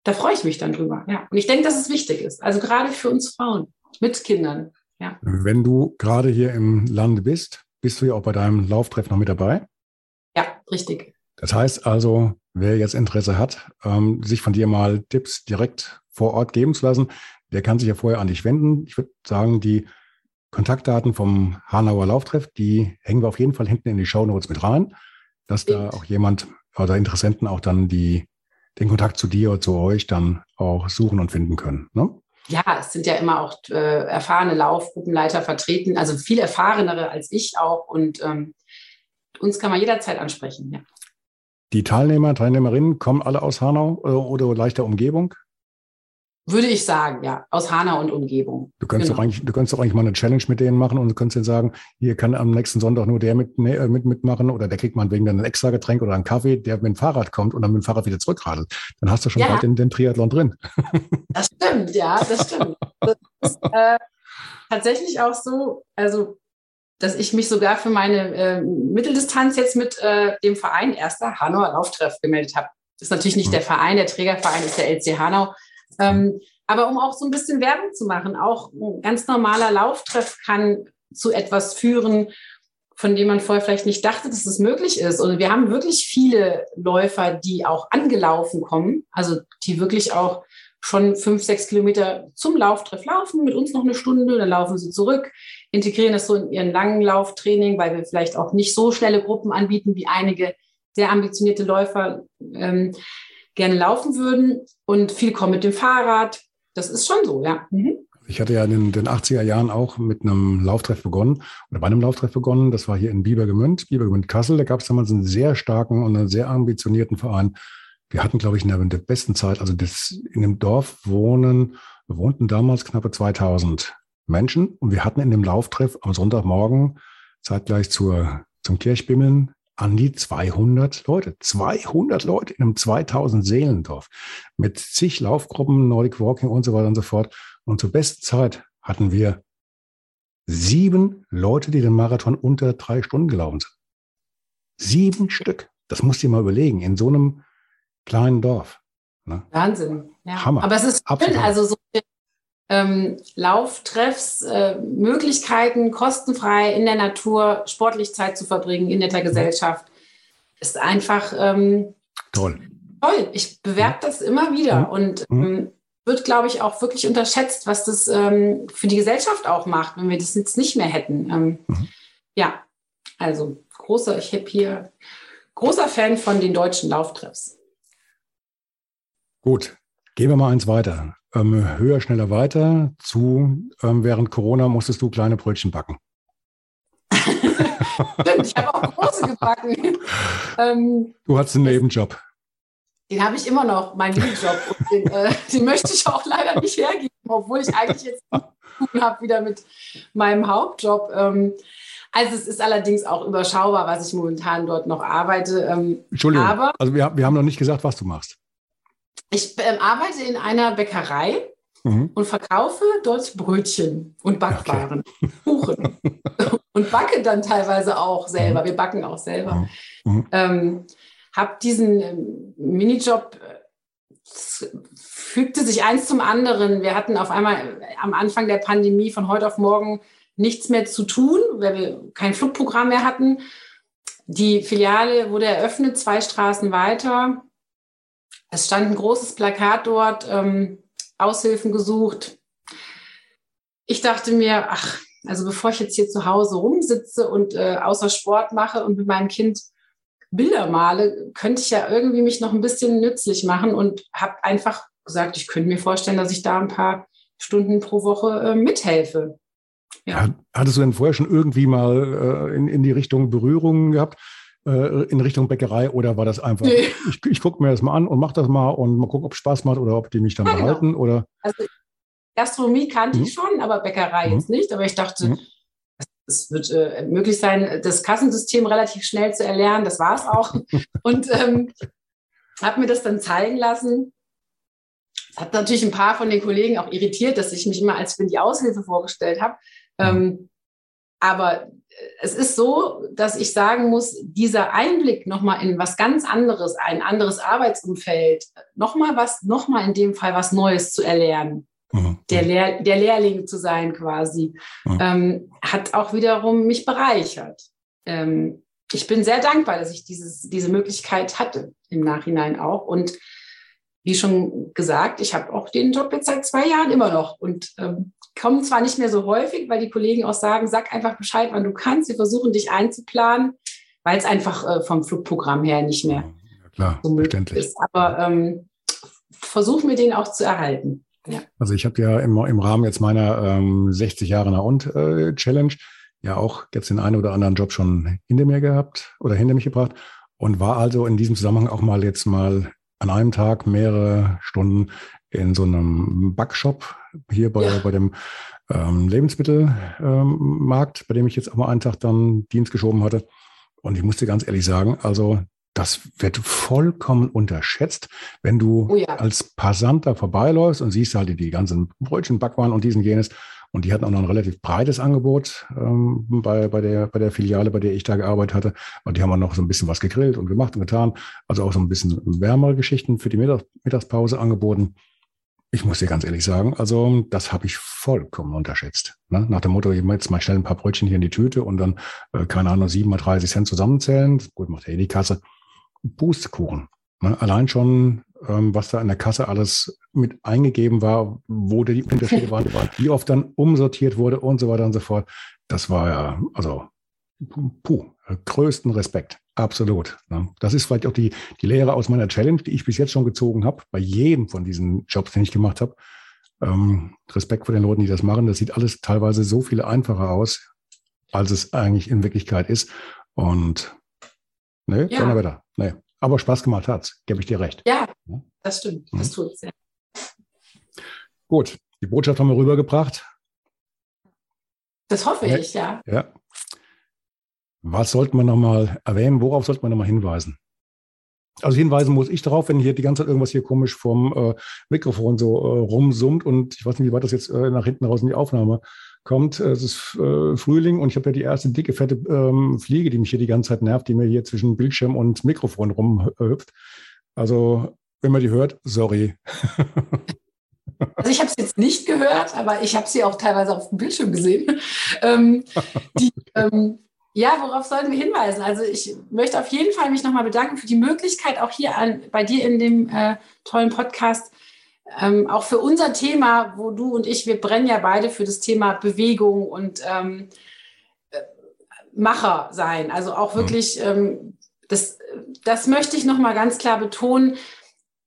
da freue ich mich dann drüber. Ja. Und ich denke, dass es wichtig ist. Also gerade für uns Frauen mit Kindern. Ja. Wenn du gerade hier im Lande bist, bist du ja auch bei deinem Lauftreff noch mit dabei? Ja, richtig. Das heißt also, wer jetzt Interesse hat, ähm, sich von dir mal Tipps direkt vor Ort geben zu lassen, der kann sich ja vorher an dich wenden. Ich würde sagen, die Kontaktdaten vom Hanauer Lauftreff, die hängen wir auf jeden Fall hinten in die Show Notes mit rein, dass Stimmt. da auch jemand oder Interessenten auch dann die, den Kontakt zu dir oder zu euch dann auch suchen und finden können. Ne? Ja, es sind ja immer auch äh, erfahrene Laufgruppenleiter vertreten, also viel erfahrenere als ich auch. Und ähm, uns kann man jederzeit ansprechen. Ja. Die Teilnehmer, Teilnehmerinnen kommen alle aus Hanau äh, oder leichter Umgebung? Würde ich sagen, ja, aus Hanau und Umgebung. Du könntest, genau. doch eigentlich, du könntest doch eigentlich mal eine Challenge mit denen machen und du könntest denen sagen, hier kann am nächsten Sonntag nur der mit, ne, mit, mitmachen oder der kriegt man wegen ein extra Getränk oder einen Kaffee, der mit dem Fahrrad kommt und dann mit dem Fahrrad wieder zurückradelt. Dann hast du schon ja. bald den, den Triathlon drin. Das stimmt, ja, das stimmt. Das ist äh, tatsächlich auch so, also dass ich mich sogar für meine äh, Mitteldistanz jetzt mit äh, dem Verein Erster Hanauer Lauftreff gemeldet habe. Das ist natürlich nicht der Verein, der Trägerverein ist der LC Hanau. Ähm, Aber um auch so ein bisschen Werbung zu machen, auch ein ganz normaler Lauftreff kann zu etwas führen, von dem man vorher vielleicht nicht dachte, dass es möglich ist. Und wir haben wirklich viele Läufer, die auch angelaufen kommen, also die wirklich auch schon fünf, sechs Kilometer zum Lauftreff laufen, mit uns noch eine Stunde, dann laufen sie zurück, integrieren das so in ihren langen Lauftraining, weil wir vielleicht auch nicht so schnelle Gruppen anbieten, wie einige sehr ambitionierte Läufer ähm, gerne laufen würden. Und viele kommen mit dem Fahrrad. Das ist schon so, ja. Mhm. Ich hatte ja in den 80er Jahren auch mit einem Lauftreff begonnen oder bei einem Lauftreff begonnen. Das war hier in Biebergemünd, Biebergemünd Kassel. Da gab es damals einen sehr starken und einen sehr ambitionierten Verein. Wir hatten, glaube ich, in der, besten Zeit, also das, in dem Dorf wohnen, wohnten damals knappe 2000 Menschen und wir hatten in dem Lauftreff am Sonntagmorgen zeitgleich zur, zum Kirchbimmeln an die 200 Leute. 200 Leute in einem 2000 Seelendorf mit zig Laufgruppen, Nordic Walking und so weiter und so fort. Und zur besten Zeit hatten wir sieben Leute, die den Marathon unter drei Stunden gelaufen sind. Sieben Stück. Das musst du dir mal überlegen, in so einem kleinen Dorf. Ne? Wahnsinn. Ja. Hammer. Aber es ist schön, also so ähm, Lauftreffs, äh, Möglichkeiten, kostenfrei in der Natur, sportlich Zeit zu verbringen, in netter Gesellschaft, ist einfach ähm, toll. Toll. Ich bewerbe das immer wieder. Mhm. Und ähm, wird, glaube ich, auch wirklich unterschätzt, was das ähm, für die Gesellschaft auch macht, wenn wir das jetzt nicht mehr hätten. Ähm, mhm. Ja, also großer, ich habe hier großer Fan von den deutschen Lauftreffs. Gut, gehen wir mal eins weiter. Ähm, höher, schneller, weiter. Zu ähm, während Corona musstest du kleine Brötchen backen. Ich habe auch große gebacken. Ähm, du hattest einen Nebenjob. Den habe ich immer noch, meinen. Und den, äh, den, möchte ich auch leider nicht hergeben, obwohl ich eigentlich jetzt tun habe wieder mit meinem Hauptjob. Ähm, also es ist allerdings auch überschaubar, was ich momentan dort noch arbeite. Ähm, Entschuldigung, aber, also wir, wir haben noch nicht gesagt, was du machst. Ich ähm, arbeite in einer Bäckerei mhm. und verkaufe dort Brötchen und Backwaren, okay. Kuchen und backe dann teilweise auch selber. Mhm. Wir backen auch selber. Mhm. mhm. Ähm, habe diesen ähm, Minijob, äh, fügte sich eins zum anderen. Wir hatten auf einmal äh, am Anfang der Pandemie von heute auf morgen nichts mehr zu tun, weil wir kein Flugprogramm mehr hatten. Die Filiale wurde eröffnet, zwei Straßen weiter. Es stand ein großes Plakat dort, ähm, Aushilfen gesucht. Ich dachte mir, ach, also bevor ich jetzt hier zu Hause rumsitze und äh, außer Sport mache und mit meinem Kind Bilder male, könnte ich ja irgendwie mich noch ein bisschen nützlich machen und habe einfach gesagt, ich könnte mir vorstellen, dass ich da ein paar Stunden pro Woche äh, mithelfe. Ja. Hattest du denn vorher schon irgendwie mal äh, in, in die Richtung Berührungen gehabt? Äh, in Richtung Bäckerei oder war das einfach, nee. ich, ich gucke mir das mal an und mache das mal und mal gucken, ob es Spaß macht oder ob die mich dann ja, genau. behalten? Genau. Oder? Also Gastronomie kannte mhm. ich schon, aber Bäckerei mhm. jetzt nicht. Aber ich dachte, mhm es wird äh, möglich sein, das Kassensystem relativ schnell zu erlernen. Das war es auch. Und ähm, habe mir das dann zeigen lassen. Das hat natürlich ein paar von den Kollegen auch irritiert, dass ich mich immer als bin die Aushilfe vorgestellt habe. Ähm, aber es ist so, dass ich sagen muss, dieser Einblick nochmal in was ganz anderes, ein anderes Arbeitsumfeld, nochmal was, nochmal in dem Fall was Neues zu erlernen, Mhm. der, Lehr der Lehrling zu sein quasi, mhm. ähm, hat auch wiederum mich bereichert. Ähm, ich bin sehr dankbar, dass ich dieses, diese Möglichkeit hatte im Nachhinein auch. Und wie schon gesagt, ich habe auch den Job jetzt seit zwei Jahren immer noch und ähm, komme zwar nicht mehr so häufig, weil die Kollegen auch sagen, sag einfach Bescheid, wann du kannst. Wir versuchen dich einzuplanen, weil es einfach äh, vom Flugprogramm her nicht mehr ja, klar, so möglich ist. Aber ähm, versuch mir den auch zu erhalten. Ja. Also ich habe ja im, im Rahmen jetzt meiner ähm, 60 Jahre nach und äh, Challenge ja auch jetzt den einen oder anderen Job schon hinter mir gehabt oder hinter mich gebracht und war also in diesem Zusammenhang auch mal jetzt mal an einem Tag mehrere Stunden in so einem Backshop hier bei, ja. bei dem ähm, Lebensmittelmarkt, ähm, bei dem ich jetzt auch mal einen Tag dann Dienst geschoben hatte. Und ich musste ganz ehrlich sagen, also das wird vollkommen unterschätzt, wenn du oh ja. als Passant da vorbeiläufst und siehst halt die ganzen Brötchen, Backwaren und diesen jenes. Und die hatten auch noch ein relativ breites Angebot ähm, bei, bei, der, bei der Filiale, bei der ich da gearbeitet hatte. Und die haben auch noch so ein bisschen was gegrillt und gemacht und getan. Also auch so ein bisschen wärmere Geschichten für die Mittags Mittagspause angeboten. Ich muss dir ganz ehrlich sagen, also das habe ich vollkommen unterschätzt. Ne? Nach dem Motto, jetzt mal schnell ein paar Brötchen hier in die Tüte und dann, äh, keine Ahnung, 7 mal 30 Cent zusammenzählen. Gut, macht ja eh die Kasse. Pustekuchen. Ne? Allein schon, ähm, was da in der Kasse alles mit eingegeben war, wo die Unterschiede waren, wie oft dann umsortiert wurde und so weiter und so fort. Das war ja, also, puh, größten Respekt. Absolut. Ne? Das ist vielleicht auch die, die Lehre aus meiner Challenge, die ich bis jetzt schon gezogen habe, bei jedem von diesen Jobs, den ich gemacht habe. Ähm, Respekt vor den Leuten, die das machen. Das sieht alles teilweise so viel einfacher aus, als es eigentlich in Wirklichkeit ist. Und ne, ja. Donnerwetter. Nee. Aber Spaß gemacht hat's, gebe ich dir recht. Ja, das stimmt. Das mhm. tut's, ja. Gut, die Botschaft haben wir rübergebracht. Das hoffe ich, ja. Ja. Was sollte man nochmal erwähnen? Worauf sollte man nochmal hinweisen? Also hinweisen muss ich darauf, wenn hier die ganze Zeit irgendwas hier komisch vom äh, Mikrofon so äh, rumsummt und ich weiß nicht, wie weit das jetzt äh, nach hinten raus in die Aufnahme kommt. Es ist äh, Frühling und ich habe ja die erste dicke, fette ähm, Fliege, die mich hier die ganze Zeit nervt, die mir hier zwischen Bildschirm und Mikrofon rumhüpft. Also, wenn man die hört, sorry. Also ich habe es jetzt nicht gehört, aber ich habe sie auch teilweise auf dem Bildschirm gesehen. Ähm, die, ähm, ja, worauf sollten wir hinweisen? Also ich möchte auf jeden Fall mich nochmal bedanken für die Möglichkeit, auch hier an, bei dir in dem äh, tollen Podcast ähm, auch für unser Thema, wo du und ich, wir brennen ja beide für das Thema Bewegung und ähm, äh, Macher sein. Also auch wirklich, mhm. ähm, das, das möchte ich nochmal ganz klar betonen.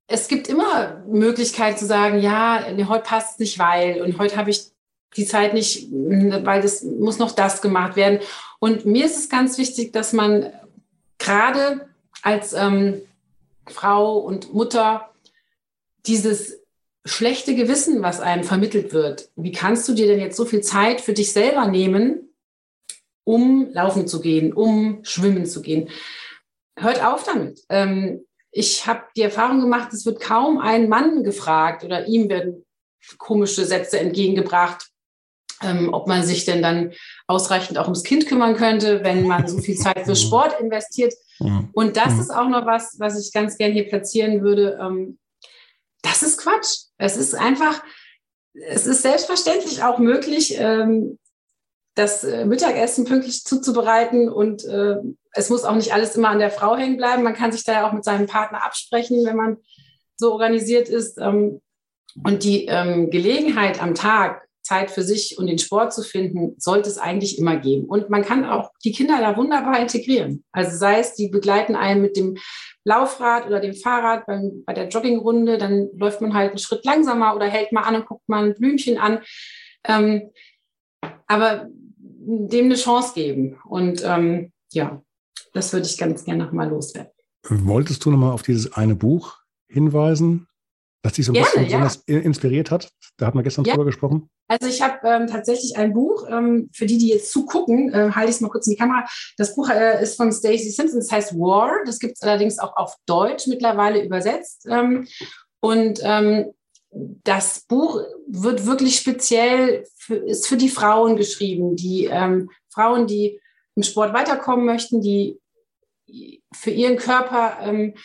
Es gibt immer Möglichkeiten zu sagen, ja, nee, heute passt es nicht, weil und heute habe ich die Zeit nicht, weil das muss noch das gemacht werden. Und mir ist es ganz wichtig, dass man gerade als ähm, Frau und Mutter dieses schlechte Gewissen, was einem vermittelt wird. Wie kannst du dir denn jetzt so viel Zeit für dich selber nehmen, um laufen zu gehen, um schwimmen zu gehen? Hört auf damit. Ähm, ich habe die Erfahrung gemacht, es wird kaum ein Mann gefragt oder ihm werden komische Sätze entgegengebracht, ähm, ob man sich denn dann ausreichend auch ums Kind kümmern könnte, wenn man so viel Zeit für Sport investiert. Und das ist auch noch was, was ich ganz gern hier platzieren würde. Ähm, das ist Quatsch. Es ist einfach, es ist selbstverständlich auch möglich, ähm, das äh, Mittagessen pünktlich zuzubereiten und äh, es muss auch nicht alles immer an der Frau hängen bleiben. Man kann sich da ja auch mit seinem Partner absprechen, wenn man so organisiert ist. Ähm, und die ähm, Gelegenheit am Tag, Zeit für sich und den Sport zu finden, sollte es eigentlich immer geben. Und man kann auch die Kinder da wunderbar integrieren. Also sei es, die begleiten einen mit dem Laufrad oder dem Fahrrad beim, bei der Joggingrunde, dann läuft man halt einen Schritt langsamer oder hält mal an und guckt mal ein Blümchen an. Ähm, aber dem eine Chance geben. Und ähm, ja, das würde ich ganz gerne nochmal loswerden. Wolltest du nochmal auf dieses eine Buch hinweisen? Das dich so ein Gerne, bisschen besonders ja. inspiriert hat? Da hatten wir gestern ja. drüber gesprochen. Also ich habe ähm, tatsächlich ein Buch, ähm, für die, die jetzt zugucken, äh, halte ich es mal kurz in die Kamera. Das Buch äh, ist von Stacey Simpson, das heißt War. Das gibt es allerdings auch auf Deutsch mittlerweile übersetzt. Ähm, und ähm, das Buch wird wirklich speziell, für, ist für die Frauen geschrieben, die ähm, Frauen, die im Sport weiterkommen möchten, die für ihren Körper ähm,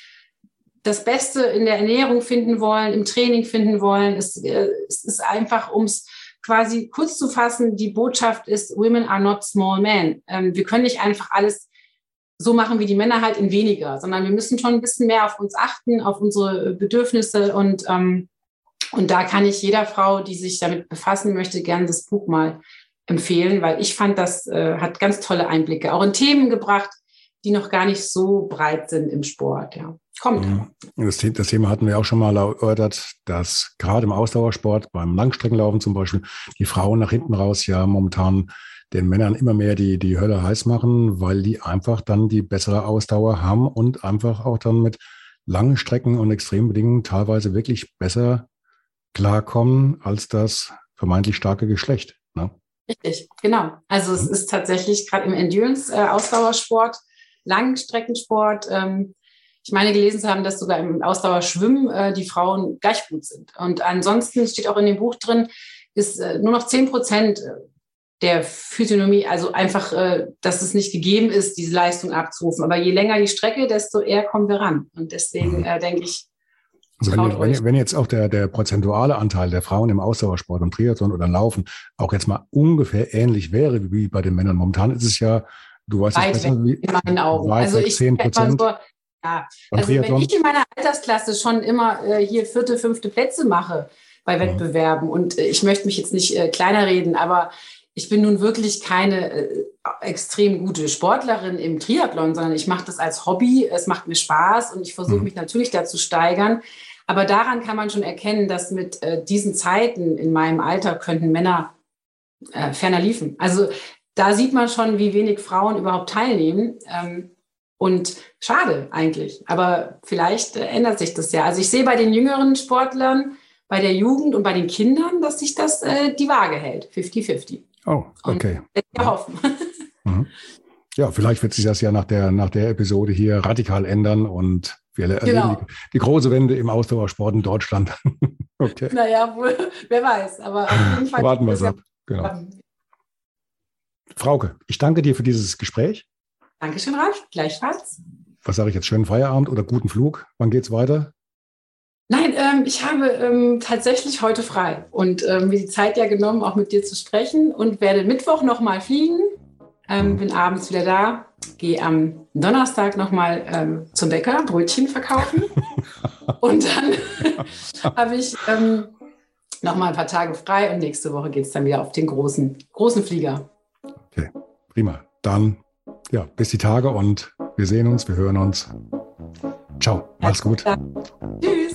das Beste in der Ernährung finden wollen, im Training finden wollen. Es, äh, es ist einfach, um es quasi kurz zu fassen, die Botschaft ist, Women are not small men. Ähm, wir können nicht einfach alles so machen wie die Männer halt in weniger, sondern wir müssen schon ein bisschen mehr auf uns achten, auf unsere Bedürfnisse und, ähm, und da kann ich jeder Frau, die sich damit befassen möchte, gerne das Buch mal empfehlen, weil ich fand, das äh, hat ganz tolle Einblicke, auch in Themen gebracht, die noch gar nicht so breit sind im Sport. Ja. Kommt. Mhm. Das, das, Thema hatten wir auch schon mal erörtert, dass gerade im Ausdauersport, beim Langstreckenlaufen zum Beispiel, die Frauen nach hinten raus ja momentan den Männern immer mehr die, die Hölle heiß machen, weil die einfach dann die bessere Ausdauer haben und einfach auch dann mit langen Strecken und extremen Bedingungen teilweise wirklich besser klarkommen als das vermeintlich starke Geschlecht. Ne? Richtig, genau. Also es mhm. ist tatsächlich gerade im Endurance-Ausdauersport, äh, Langstreckensport, ähm, ich meine gelesen zu haben, dass sogar im Ausdauerschwimmen äh, die Frauen gleich gut sind. Und ansonsten steht auch in dem Buch drin, ist äh, nur noch 10 Prozent äh, der Physiognomie, also einfach, äh, dass es nicht gegeben ist, diese Leistung abzurufen. Aber je länger die Strecke, desto eher kommen wir ran. Und deswegen äh, denke ich, Also wenn, wenn, wenn, jetzt auch der, der prozentuale Anteil der Frauen im Ausdauersport und Triathlon oder Laufen auch jetzt mal ungefähr ähnlich wäre wie bei den Männern. Momentan ist es ja, du weißt weit besser, wie, in meinen Augen. Also ich 10 Prozent. So, ja, also wenn ich in meiner Altersklasse schon immer äh, hier vierte, fünfte Plätze mache bei mhm. Wettbewerben und äh, ich möchte mich jetzt nicht äh, kleiner reden, aber ich bin nun wirklich keine äh, extrem gute Sportlerin im Triathlon, sondern ich mache das als Hobby. Es macht mir Spaß und ich versuche mhm. mich natürlich da zu steigern. Aber daran kann man schon erkennen, dass mit äh, diesen Zeiten in meinem Alter könnten Männer äh, ferner liefen. Also da sieht man schon, wie wenig Frauen überhaupt teilnehmen. Ähm, und schade eigentlich. Aber vielleicht äh, ändert sich das ja. Also ich sehe bei den jüngeren Sportlern, bei der Jugend und bei den Kindern, dass sich das äh, die Waage hält. 50-50. Oh, okay. Und wir hoffen. Mhm. Ja, vielleicht wird sich das ja nach der, nach der Episode hier radikal ändern und wir erleben genau. die, die, große Wende im Ausdauersport in Deutschland. okay. Naja, wohl, wer weiß, aber auf jeden Fall. Warten wir es ab. Genau. Frauke, ich danke dir für dieses Gespräch. Dankeschön, Ralf. Gleichfalls. Was sage ich jetzt? Schönen Feierabend oder guten Flug? Wann geht's weiter? Nein, ähm, ich habe ähm, tatsächlich heute frei und ähm, mir die Zeit ja genommen, auch mit dir zu sprechen und werde Mittwoch nochmal fliegen. Ähm, bin abends wieder da, gehe am Donnerstag nochmal ähm, zum Bäcker Brötchen verkaufen und dann habe ich ähm, nochmal ein paar Tage frei und nächste Woche geht es dann wieder auf den großen, großen Flieger. Okay, prima. Dann ja, bis die Tage und wir sehen uns, wir hören uns. Ciao, mach's gut. Tschüss.